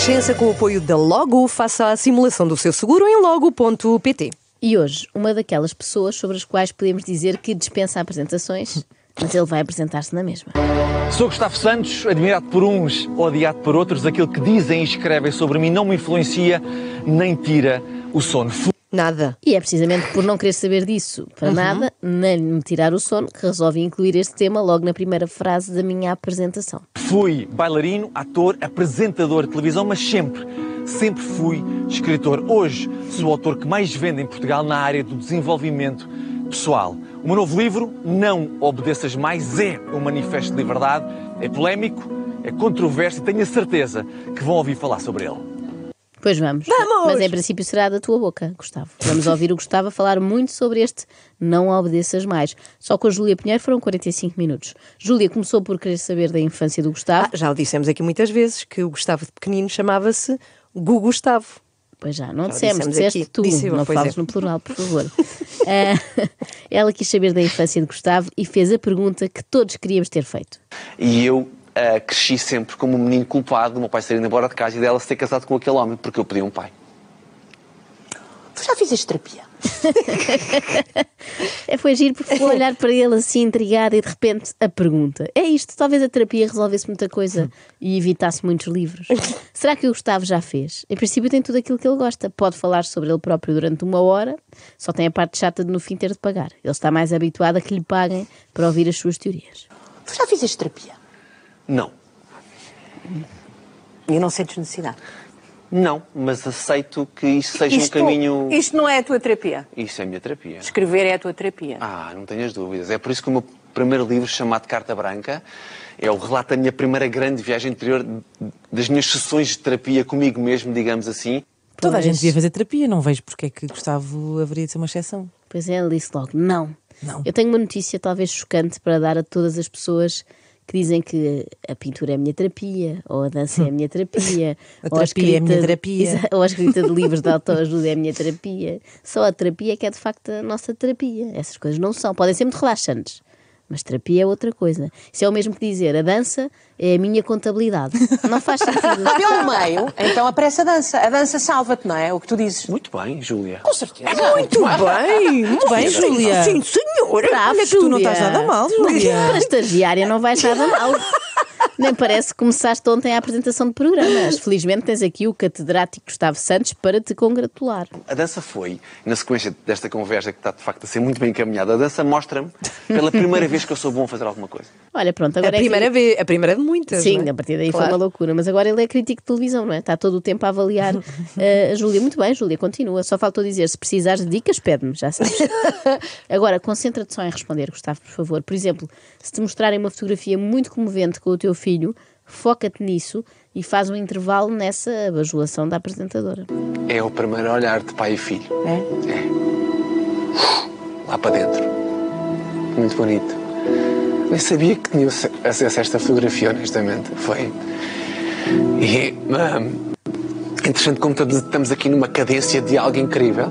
Renascença, com o apoio da Logo, faça a simulação do seu seguro em logo.pt. E hoje, uma daquelas pessoas sobre as quais podemos dizer que dispensa apresentações, mas ele vai apresentar-se na mesma. Sou Gustavo Santos, admirado por uns, odiado por outros. Aquilo que dizem e escrevem sobre mim não me influencia nem tira o sono. Nada. E é precisamente por não querer saber disso para nada, nem me tirar o sono, que resolvi incluir este tema logo na primeira frase da minha apresentação. Fui bailarino, ator, apresentador de televisão, mas sempre, sempre fui escritor. Hoje sou o autor que mais vende em Portugal na área do desenvolvimento pessoal. O meu novo livro, Não Obedeças Mais, é um manifesto de liberdade, é polémico, é controverso e tenho a certeza que vão ouvir falar sobre ele. Pois vamos. Vamos! Mas em princípio será da tua boca, Gustavo. Vamos ouvir o Gustavo a falar muito sobre este Não Obedeças Mais. Só com a Júlia Pinheiro foram 45 minutos. Júlia começou por querer saber da infância do Gustavo. Ah, já o dissemos aqui muitas vezes que o Gustavo de pequenino chamava-se Gu Gustavo. Pois já, não Já dissemos, dissemos disseste aqui. tu, Disse eu, não pois fales é. no plural, por favor. Ah, ela quis saber da infância de Gustavo e fez a pergunta que todos queríamos ter feito. E eu ah, cresci sempre como um menino culpado do meu pai ser indo embora de casa e dela se ter casado com aquele homem, porque eu pedi um pai. Tu já fizeste terapia? É, foi giro porque foi olhar para ele assim intrigada e de repente a pergunta. É isto, talvez a terapia resolvesse muita coisa e evitasse muitos livros. Será que o Gustavo já fez? Em princípio tem tudo aquilo que ele gosta. Pode falar sobre ele próprio durante uma hora, só tem a parte chata de no fim ter de pagar. Ele está mais habituado a que lhe paguem para ouvir as suas teorias. Tu já fizeste terapia? Não. E não sentes necessidade? Não, mas aceito que isso seja Isto, um caminho. isto não é a tua terapia. Isso é a minha terapia. Escrever é a tua terapia. Ah, não tenhas dúvidas. É por isso que o meu primeiro livro, chamado Carta Branca, é o relato da minha primeira grande viagem interior, das minhas sessões de terapia comigo mesmo, digamos assim. Toda a gente devia fazer terapia, não vejo porque é que Gustavo haveria de ser uma exceção. Pois é, ele disse logo: não. Não. Eu tenho uma notícia talvez chocante para dar a todas as pessoas que dizem que a pintura é a minha terapia, ou a dança é a minha terapia, A ou terapia é a minha terapia. Ou a escrita de livros de autoajuda é a minha terapia. Só a terapia é que é de facto a nossa terapia. Essas coisas não são. Podem ser muito relaxantes. Mas terapia é outra coisa. Isso é o mesmo que dizer a dança é a minha contabilidade. Não faz sentido. Pelo meio, então aparece a dança. A dança salva-te, não é? O que tu dizes. Muito bem, Júlia. Com certeza. Muito bem, muito bem, Júlia. Sim, senhora. Bravo, Olha que tu não estás nada mal, Júlia. Para estagiária não vais nada mal. Nem parece que começaste ontem a apresentação de programas. Felizmente tens aqui o catedrático Gustavo Santos para te congratular. A dança foi, na sequência desta conversa que está de facto a ser muito bem encaminhada, a dança mostra-me pela primeira vez que eu sou bom a fazer alguma coisa. Olha, pronto, A agora é primeira que... vez, a primeira de muitas. Sim, não é? a partir daí foi Claro. uma loucura. Mas agora ele é crítico de televisão, não é? Está todo o tempo a avaliar eh, a Júlia. Muito bem, Júlia, continua. Só faltou dizer: se precisares de dicas, pede-me, já sabes. agora, concentra-te só em responder, Gustavo, por favor. Por exemplo, se te mostrarem uma fotografia muito comovente com o teu filho, foca-te nisso e faz um intervalo nessa bajulação da apresentadora. É o primeiro olhar de pai e filho. É? É. Lá para dentro. Muito bonito. Nem sabia que tinha acesso a esta fotografia, honestamente. Foi. E. hum, interessante como estamos- estamos aqui numa cadência de algo incrível.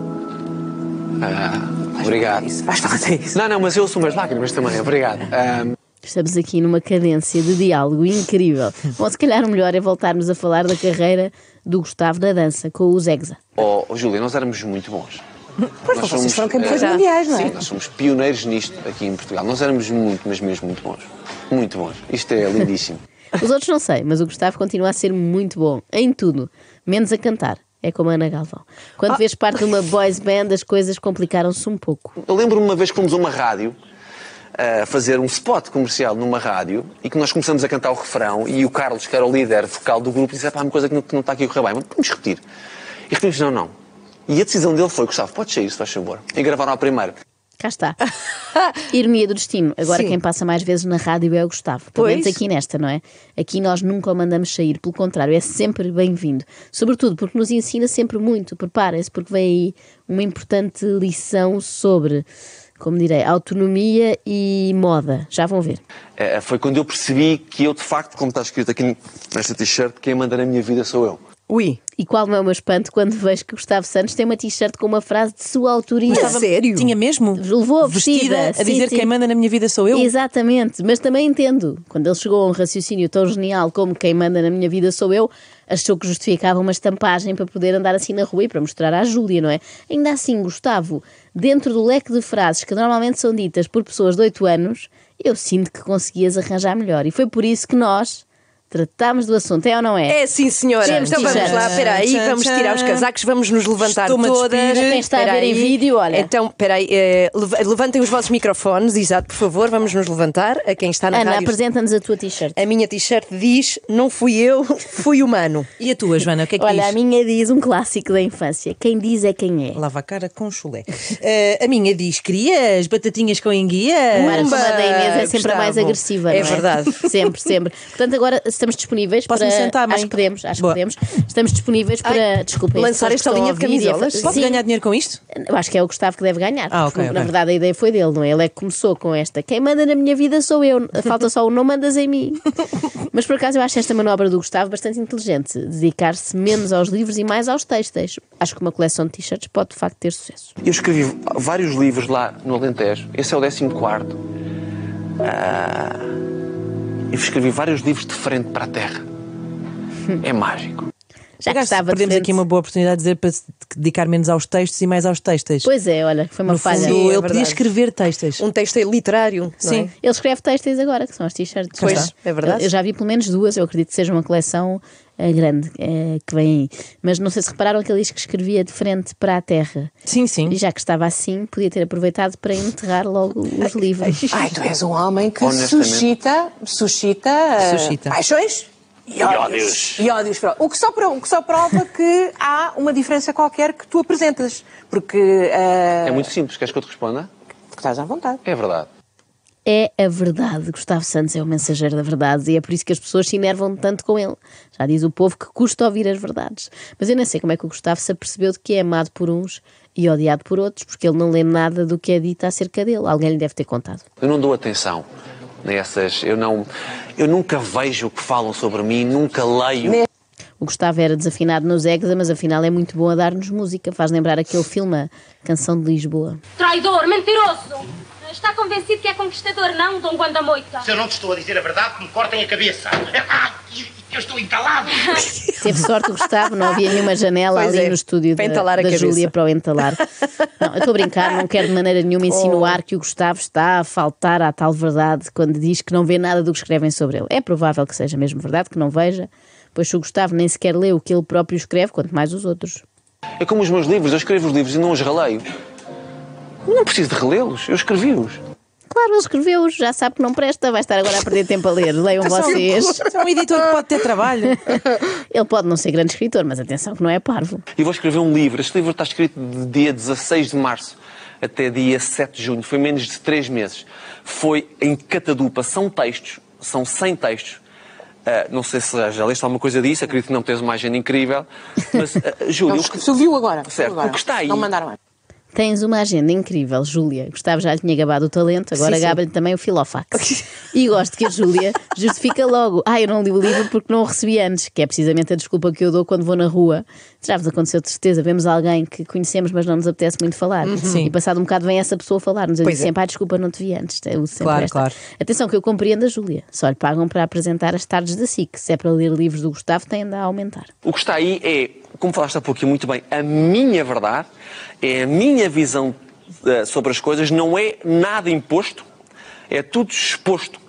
Ah, obrigado. Vais fazer isso. Não, não, mas eu assumo as lágrimas também. Obrigado. Hum, Estamos aqui numa cadência de diálogo incrível. Bom, se calhar o melhor é voltarmos a falar da carreira do Gustavo na dança com o Zegza. Oh, oh, Júlia, nós éramos muito bons. Pois vocês foram campeões eh, mundiais, não é? Sim, nós somos pioneiros nisto aqui em Portugal. Nós éramos muito, mas mesmo muito bons. Muito bons. Isto é lindíssimo. Os outros não sei, mas o Gustavo continua a ser muito bom em tudo, menos a cantar. É como a Ana Galvão. Quando vês parte de uma boys band, as coisas complicaram-se um pouco. Eu lembro-me uma vez que fomos a uma rádio a fazer um spot comercial numa rádio e que nós começamos a cantar o refrão e o Carlos, que era o líder vocal do grupo, disse: pá, uma coisa que não, que não está aqui a correr bem, mas vamos repetir. E repetimos: não, não. E a decisão dele foi: Gustavo, pode sair, se faz favor. E gravaram a primeira. Cá está. Ironia do destino. Agora Sim. quem passa mais vezes na rádio é o Gustavo. Pelo Pois. menos aqui nesta, não é? Aqui nós nunca o mandamos sair. Pelo contrário, é sempre bem-vindo. Sobretudo porque nos ensina sempre muito. Preparem-se, porque vem aí uma importante lição sobre, como direi, autonomia e moda. Já vão ver. É, foi quando eu percebi que eu, de facto, como está escrito aqui nesta t-shirt, quem manda na minha vida sou eu. Ui. E qual não é o meu espanto quando vejo que Gustavo Santos tem uma t-shirt com uma frase de sua autoria? Mas a sério? Tinha mesmo? Levou a vestida, a sim, dizer sim. quem manda na minha vida sou eu. Exatamente, mas também entendo. Quando ele chegou a um raciocínio tão genial como quem manda na minha vida sou eu, achou que justificava uma estampagem para poder andar assim na rua e para mostrar à Júlia, não é? Ainda assim, Gustavo, dentro do leque de frases que normalmente são ditas por pessoas de 8 anos, eu sinto que conseguias arranjar melhor. E foi por isso que nós tratámos do assunto, é ou não é? É sim, senhora. Temos então vamos lá, espera aí, vamos tchan. tirar os casacos, vamos nos levantar todas. Quem está a ver em vídeo, olha. Então, espera aí, eh, leva- levantem os vossos microfones, exato, por favor, vamos nos levantar. A quem está na Ana, rádio. apresenta-nos a tua t-shirt. A minha t-shirt diz: Não fui eu, fui humano. E a tua, Joana, o que é que Olha, diz? a minha diz um clássico da infância. Quem diz é quem é. Lava a cara com chulé. Eh, a minha diz: crias batatinhas com enguia. Como a da Inês é sempre a mais Gustavo. agressiva. É não verdade. Sempre, sempre. Portanto, agora estamos disponíveis Posso-me para. sentar, mãe? acho que podemos, acho Boa. que podemos. Estamos disponíveis para. Desculpem. lançar esta linha de camisolas. fa- Posso Sim. ganhar dinheiro com isto? Eu acho que é o Gustavo que deve ganhar. Ah, porque, ok, Na verdade, a ideia foi dele, não é? Ele é que começou com esta. Quem manda na minha vida sou eu. Falta só o não mandas em mim. Mas por acaso eu acho esta manobra do Gustavo bastante inteligente. Dedicar-se menos aos livros e mais aos textos. Acho que uma coleção de t-shirts pode de facto ter sucesso. Eu escrevi vários livros lá no Alentejo. Esse é o 14 quarto. Ah, eu escrevi vários livros de frente para a terra. É mágico. Já Por que acaso, estava de perdemos aqui uma boa oportunidade de dizer para se dedicar menos aos textos e mais aos textos. Pois é, olha, foi uma no falha. fundo, Sim, é ele podia escrever textos. Um texto literário. não Sim. é? Ele escreve textos agora, que são as t-shirts. Pois, é verdade. Eu, eu já vi pelo menos duas, eu acredito que seja uma coleção eh, grande eh, que vem aí. Mas não sei se repararam que ele diz que escrevia de frente para a terra. Sim, sim. E já que estava assim, podia ter aproveitado para enterrar logo os livros. Ai, tu és um homem que suscita, suscita, eh, Suscita. paixões e ódios. E ódios. O que, só prova, o que só prova que há uma diferença qualquer que tu apresentas. Porque, eh, É muito simples. Queres que eu te responda? porque estás à vontade. É verdade. É a verdade. Gustavo Santos é o mensageiro da verdade e é por isso que as pessoas se enervam tanto com ele. Já diz o povo que custa ouvir as verdades. Mas eu não sei como é que o Gustavo se apercebeu de que é amado por uns e odiado por outros, porque ele não lê nada do que é dito acerca dele. Alguém lhe deve ter contado. Eu não dou atenção nessas. Eu não. Eu nunca vejo o que falam sobre mim, nunca leio. O Gustavo era desafinado nos Egda, mas afinal é muito bom a dar-nos música. Faz lembrar aquele filme a Canção de Lisboa. Traidor, mentiroso! Está convencido que é conquistador, não, Dom Guandamoita? Se eu não te estou a dizer a verdade, que me cortem a cabeça. Ai, eu estou entalado. Teve sorte o Gustavo, não havia nenhuma janela Pois ali é, no estúdio para da, da. Júlia para o entalar. Não, eu estou a brincar, não quero de maneira nenhuma insinuar que o Gustavo está a faltar à tal verdade quando diz que não vê nada do que escrevem sobre ele. É provável que seja mesmo verdade, que não veja, pois se o Gustavo nem sequer lê o que ele próprio escreve, quanto mais os outros. É como os meus livros. Eu escrevo os livros e não os releio. Eu não preciso de relê-los. Eu escrevi-os. Claro, ele escreveu-os, já sabe que não presta, vai estar agora a perder tempo a ler. Leiam vocês. É um editor que pode ter trabalho. Ele pode não ser grande escritor, mas atenção que não é parvo. E vou escrever um livro. Este livro está escrito de dia 16 de março até dia 7 de junho. Foi menos de 3 meses. Foi em catadupa. São textos. São 100 textos. Ah, não sei se já leste alguma coisa disso. Acredito que não tens uma agenda incrível. Mas, uh, Júlio, Não, o que- se ouviu agora. Certo. Agora. O que está aí- Não mandaram mais. Tens uma agenda incrível, Júlia. Gustavo já lhe tinha gabado o talento, agora gaba-lhe também o filofax. e gosto que a Júlia justifica logo. Ah, eu não li o livro porque não o recebi antes, que é precisamente a desculpa que eu dou quando vou na rua. Já vos aconteceu de certeza, vemos alguém que conhecemos, mas não nos apetece muito falar. Sim. E passado um bocado vem essa pessoa falar-nos. Eu Pois digo é. sempre, ah, desculpa, não te vi antes. Eu sempre Claro, esta. claro. Atenção que eu compreendo a Júlia. Só lhe pagam para apresentar as tardes da SIC. Se é para ler livros do Gustavo, tem de aumentar. O que está aí é, como falaste há pouquinho muito bem, a minha verdade, é a minha visão eh, sobre as coisas, não é nada imposto, é tudo exposto.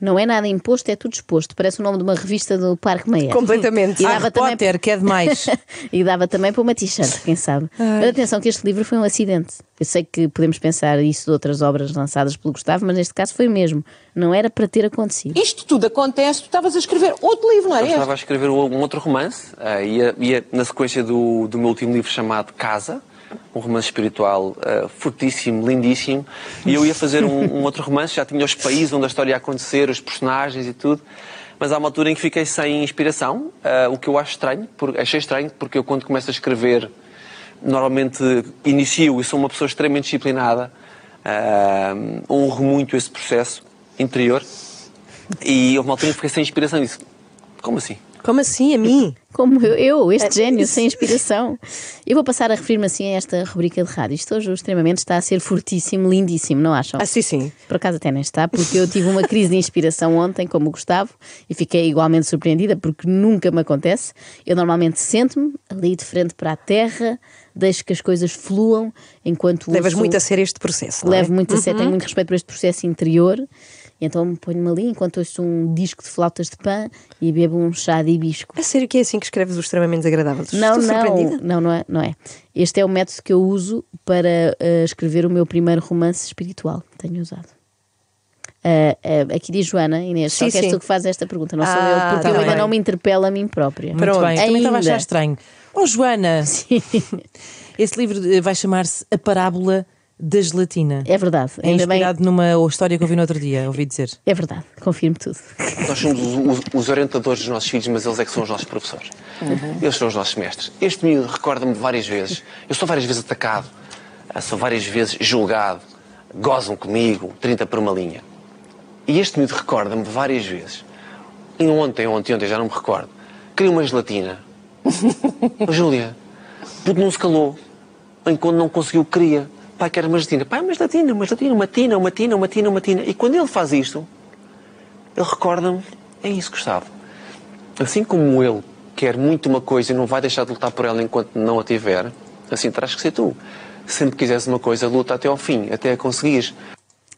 Não é nada imposto, é tudo exposto. Parece o nome de uma revista do Parque Meia. Completamente. E Harry dava também Potter, que é demais. e dava também para uma t-shirt, quem sabe. Mas atenção que este livro foi um acidente. Eu sei que podemos pensar isso de outras obras lançadas pelo Gustavo, mas neste caso foi mesmo. Não era para ter acontecido. Isto tudo acontece, tu estavas a escrever outro livro, não Eu era estava a escrever um outro romance, eh, ia, ia na sequência do, do meu último livro chamado Casa, um romance espiritual uh, fortíssimo, lindíssimo, e eu ia fazer um, um, outro romance, já tinha os países onde a história ia acontecer, os personagens e tudo, mas há uma altura em que fiquei sem inspiração, uh, o que eu acho estranho, porque, achei estranho, porque eu quando começo a escrever, normalmente inicio e sou uma pessoa extremamente disciplinada, uh, honro muito esse processo interior, e houve uma altura em que fiquei sem inspiração e disse, como assim? Como assim, a mim? Como eu, eu este gênio, sem inspiração. Eu vou passar a referir-me assim a esta rubrica de rádio. Isto hoje extremamente está a ser fortíssimo, lindíssimo, não acham? Ah, sim, sim. Por acaso até nem está, porque eu tive uma crise de inspiração ontem, como o Gustavo, e fiquei igualmente surpreendida, porque nunca me acontece. Eu normalmente sento-me ali de frente para a terra, deixo que as coisas fluam enquanto. Levas ouço... muito a sério este processo, não é? Levo muito a sério, tenho muito respeito por este processo interior. Então ponho-me ali enquanto ouço um disco de flautas de pã e bebo um chá de hibisco. A sério que é assim que escreves os extremamente desagradáveis? Não, Estou não, não, não é, não é. Este é o método que eu uso para uh, escrever o meu primeiro romance espiritual. Tenho usado. Uh, uh, aqui diz Joana, Inês, Sim, só que és sim. tu que fazes esta pergunta, não sou Ah, eu, porque tá eu ainda bem. não me interpelo a mim própria. Muito bem, eu também estava a achar Ainda. estranho. Oh, Joana! Esse livro vai chamar-se A Parábola da Gelatina. É verdade. É ainda bem- inspirado numa história que eu vi no outro dia, ouvi dizer. É verdade, confirmo tudo. Nós somos os, os- orientadores dos nossos filhos, mas eles é que são os nossos professores. Eles são os nossos mestres. Este miúdo recorda-me várias vezes. Eu sou várias vezes atacado, ah, sou várias vezes julgado, gozam comigo, 30 por uma linha. E este miúdo recorda-me várias vezes. E ontem, ontem, ontem, já não me recordo. Queria uma gelatina. Júlia, porque não se calou. Enquanto não conseguiu, queria. Pai, quero uma gelatina. Pai, uma gelatina, uma gelatina, uma tina, uma tina, uma tina, uma tina. E quando ele faz isto, ele recorda-me, é isso, Gustavo. Assim como ele quer muito uma coisa e não vai deixar de lutar por ela enquanto não a tiver, assim terás que ser tu. Sempre quiseres uma coisa, luta até ao fim, até a conseguires.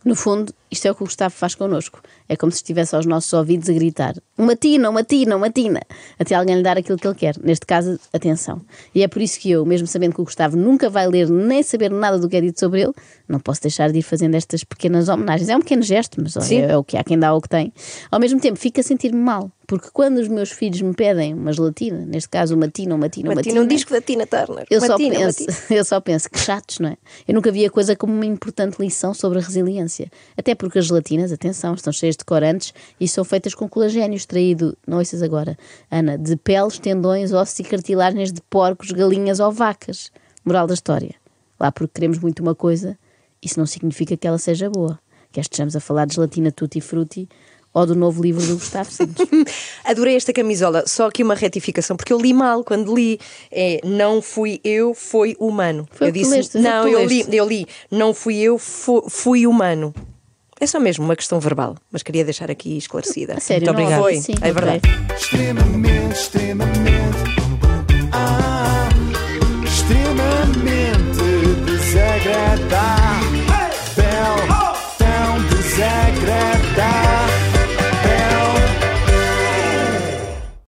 No fundo, isto é o que o Gustavo faz connosco. É como se estivesse aos nossos ouvidos a gritar: uma tina, uma tina, uma tina, até alguém lhe dar aquilo que ele quer. Neste caso, atenção. E é por isso que eu, mesmo sabendo que o Gustavo nunca vai ler nem saber nada do que é dito sobre ele, não posso deixar de ir fazendo estas pequenas homenagens. É um pequeno gesto, mas olha, é, o que há quem dá o que tem. Ao mesmo tempo, fico a sentir-me mal, porque quando os meus filhos me pedem uma gelatina, neste caso uma tina, uma tina, uma, Uma tina, um disco da Tina Turner. eu Uma só, tina, penso, tina. eu só penso que chatos, não é? Eu nunca vi a coisa como uma importante lição sobre a resiliência. Até porque as gelatinas, atenção, estão cheias de corantes e são feitas com colagênio extraído, não ouças agora, Ana, de peles, tendões, ossos e cartilagens de porcos, galinhas ou vacas. Moral da história. Lá porque queremos muito uma coisa, isso não significa que ela seja boa. Quer estejamos a falar de gelatina tutti frutti ou do novo livro do Gustavo Santos. Adorei esta camisola, só aqui uma retificação, porque eu li mal quando li. É, não fui eu, foi humano. Foi eu que tu leste, não, que eu li, eu li, não fui eu, fu- fui humano. É só mesmo uma questão verbal, mas queria deixar aqui esclarecida. A sério, Muito obrigada. Foi, Sim, é verdade. Extremamente, extremamente. Ah, extremamente desagradável.